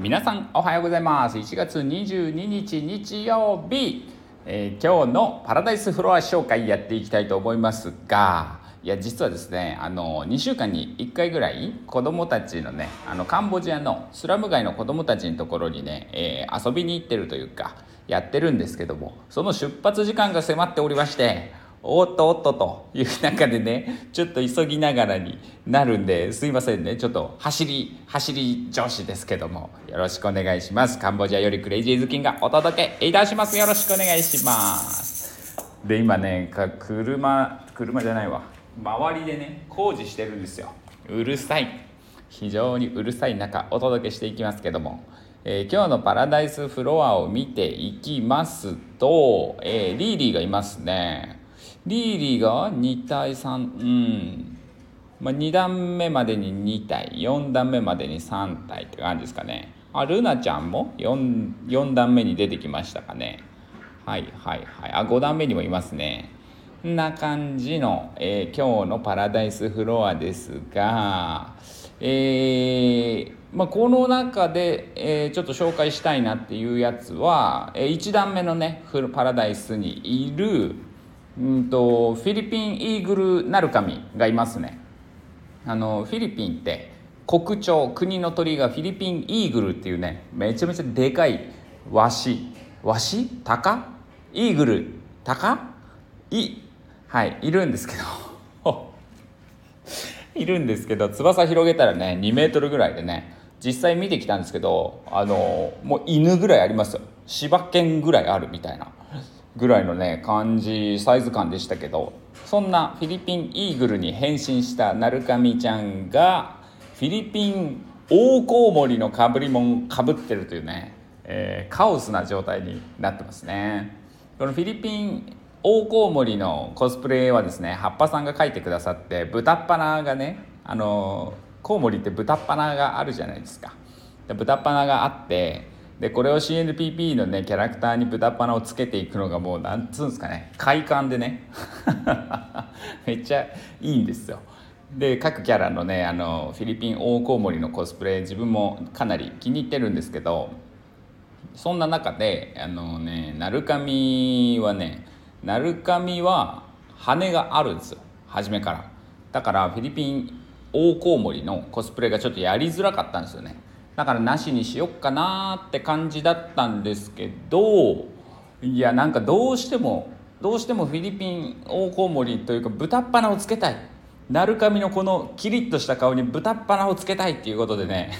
皆さんおはようございます。1月22日日曜日、えー、今日のパラダイスフロア紹介やっていきたいと思いますがいや実はですねあの2週間に1回ぐらい子どもたちのねあのカンボジアのスラム街の子どもたちのところにね、えー、遊びに行ってるというかやってるんですけどもその出発時間が迫っておりましておっとおっとという中でねちょっと急ぎながらになるんですいませんね。ちょっと走り走り上司ですけどもよろしくお願いします。カンボジアよりクレイジーズキンがお届けいたします。よろしくお願いします。で今ね車車じゃないわ。周りでね工事してるんですよ。うるさい。非常にうるさい中お届けしていきますけども。えー、今日のパラダイスフロアを見ていきますと、えー、リーリーがいますね。リーリーが2対3うん。まあ、2段目までに2体4段目までに3体って感じですかね。あルナちゃんも 4, 4段目に出てきましたかね。はいはいはい。あ5段目にもいますね。こんな感じの、えー、今日のパラダイスフロアですがえー、まあ、この中で、えー、ちょっと紹介したいなっていうやつは、えー、1段目のねパラダイスにいるうんとフィリピンイーグルナルカミがいますね。あのフィリピンって国鳥国の鳥がフィリピンイーグルっていうねめちゃめちゃでかいワシワシ？タカイーグル？タカいはいいるんですけど。いるんですけど翼広げたらね2メートルぐらいでね実際見てきたんですけどあのもう犬ぐらいありますよ。柴犬ぐらいあるみたいな。ぐらいのね感じサイズ感でしたけどそんなフィリピンイーグルに変身したナルカミちゃんがフィリピンオオコウモリのかぶりもんかぶってるというね、えー、カオスな状態になってますね。このフィリピンオオコウモリのコスプレはですね葉っぱさんが描いてくださって豚っ鼻がねあのコウモリって豚っ鼻があるじゃないですか。で豚っ鼻があってでこれを CNPP のねキャラクターに豚鼻をつけていくのがもうなんつうんですかね。快感でね。めっちゃいいんですよ。で各キャラのねあのフィリピン大コウモリのコスプレ自分もかなり気に入ってるんですけどそんな中であのね鳴神はね鳴神は羽があるんですよ。初めから。だからフィリピン大コウモリのコスプレがちょっとやりづらかったんですよね。だからなしにしよっかなって感じだったんですけどいやなんかどうしてもどうしてもフィリピンオオコウモリというか豚っ鼻をつけたい。鳴神のこのキリッとした顔に豚っ鼻をつけたいっていうことでね。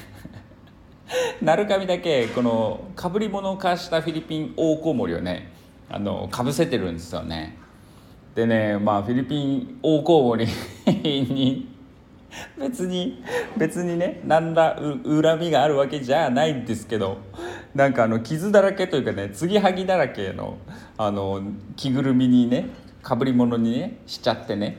鳴神だけこのかぶり物を貸したフィリピンオオコウモリをねあのかぶせてるんですよね。でねまあフィリピンオオコウモリに 別に別にね何ら恨みがあるわけじゃないんですけどなんかあの傷だらけというかね継ぎはぎだらけのあの着ぐるみにねかぶり物にねしちゃってね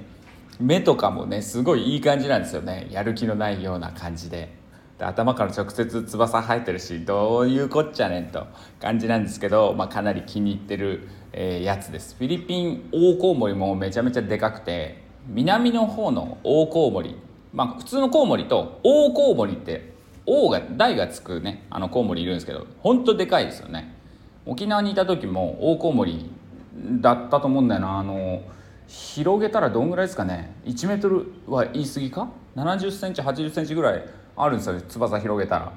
目とかもねすごいいい感じなんですよねやる気のないような感じで。で頭から直接翼生えてるしどういうこっちゃねんと感じなんですけど、まあ、かなり気に入ってる、えー、やつですフィリピンオオコウモリもめちゃめちゃでかくて南の方のオオコウモリまあ、普通のコウモリと大コウモリって王が大がつくねあのコウモリいるんですけどほんとでかいですよね。沖縄にいた時も大コウモリだったと思うんだよな。あの広げたらどんぐらいですかね。1メートルは言い過ぎか？7 0センチ8 0センチぐらいあるんですよ翼広げたら。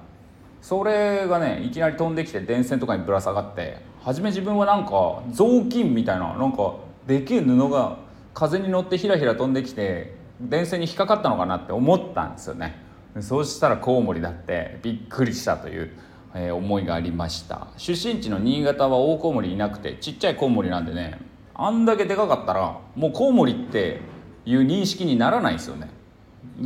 それがねいきなり飛んできて電線とかにぶら下がって初め自分はなんか雑巾みたいななんかでけえ布が風に乗ってひらひら飛んできて電線に引っかかったのかなって思ったんですよね。そうしたらコウモリだってびっくりしたという、えー、思いがありました。出身地の新潟は大コウモリいなくてちっちゃいコウモリなんでねあんだけでかかったらもうコウモリっていう認識にならないですよね。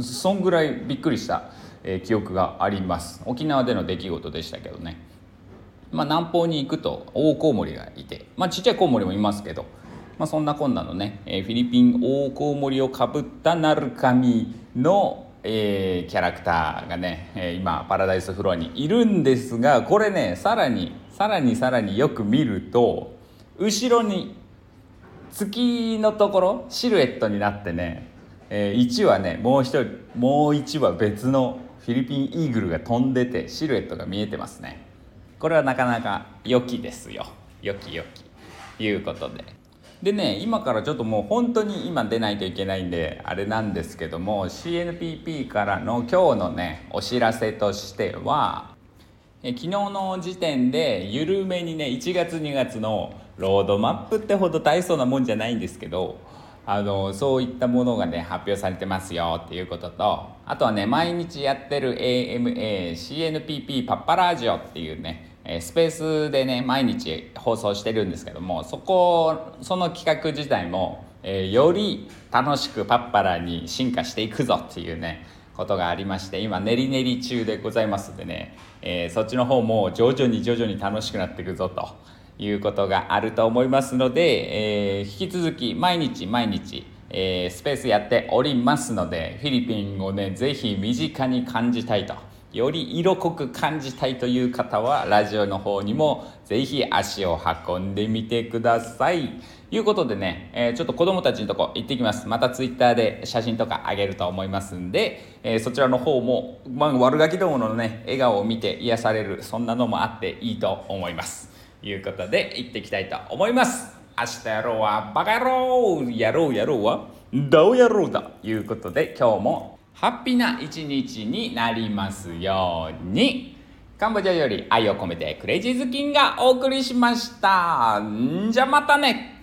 そんぐらいびっくりした、えー、記憶があります。沖縄での出来事でしたけどね。まあ南方に行くと大コウモリがいてまあちっちゃいコウモリもいますけどまあ、そんなこんなのね、えー、フィリピン大コウモリをかぶったナルカミの、えー、キャラクターがね、えー、今パラダイスフロアにいるんですがこれねさらにさらにさらによく見ると後ろに月のところシルエットになってね、えー、1羽ねもう一人もう1羽別のフィリピンイーグルが飛んでてシルエットが見えてますね。これはなかなか良きですよ。良き良き。いうことで。でね今からちょっともう本当に今出ないといけないんであれなんですけども CNPP からの今日のねお知らせとしてはえ昨日の時点で緩めにね1月2月のロードマップってほど大層なもんじゃないんですけどあのそういったものがね発表されてますよっていうこととあとはね毎日やってる AMACNPP パッパラージオっていうねスペースでね毎日放送してるんですけどもそこその企画自体も、えー、より楽しくパッパラに進化していくぞっていうねことがありまして今練り練り中でございますんでね、えー、そっちの方も徐々に徐々に楽しくなっていくぞということがあると思いますので、えー、引き続き毎日毎日え、スペースやっておりますのでフィリピンをねぜひ身近に感じたいと。より色濃く感じたいという方はラジオの方にもぜひ足を運んでみてください。いうことでね、えー、ちょっと子供たちのとこ行ってきます。またツイッターで写真とかあげると思いますんで、えー、そちらの方も、まあ、悪ガキどものね、笑顔を見て癒される、そんなのもあっていいと思います。いうことで行ってきたいと思います。明日やろうはバカ野郎やろうやろうはどうやろうということで今日もハッピーな一日になりますように。カンボジアより愛を込めてクレイジーズキンがお送りしました。んじゃまたね。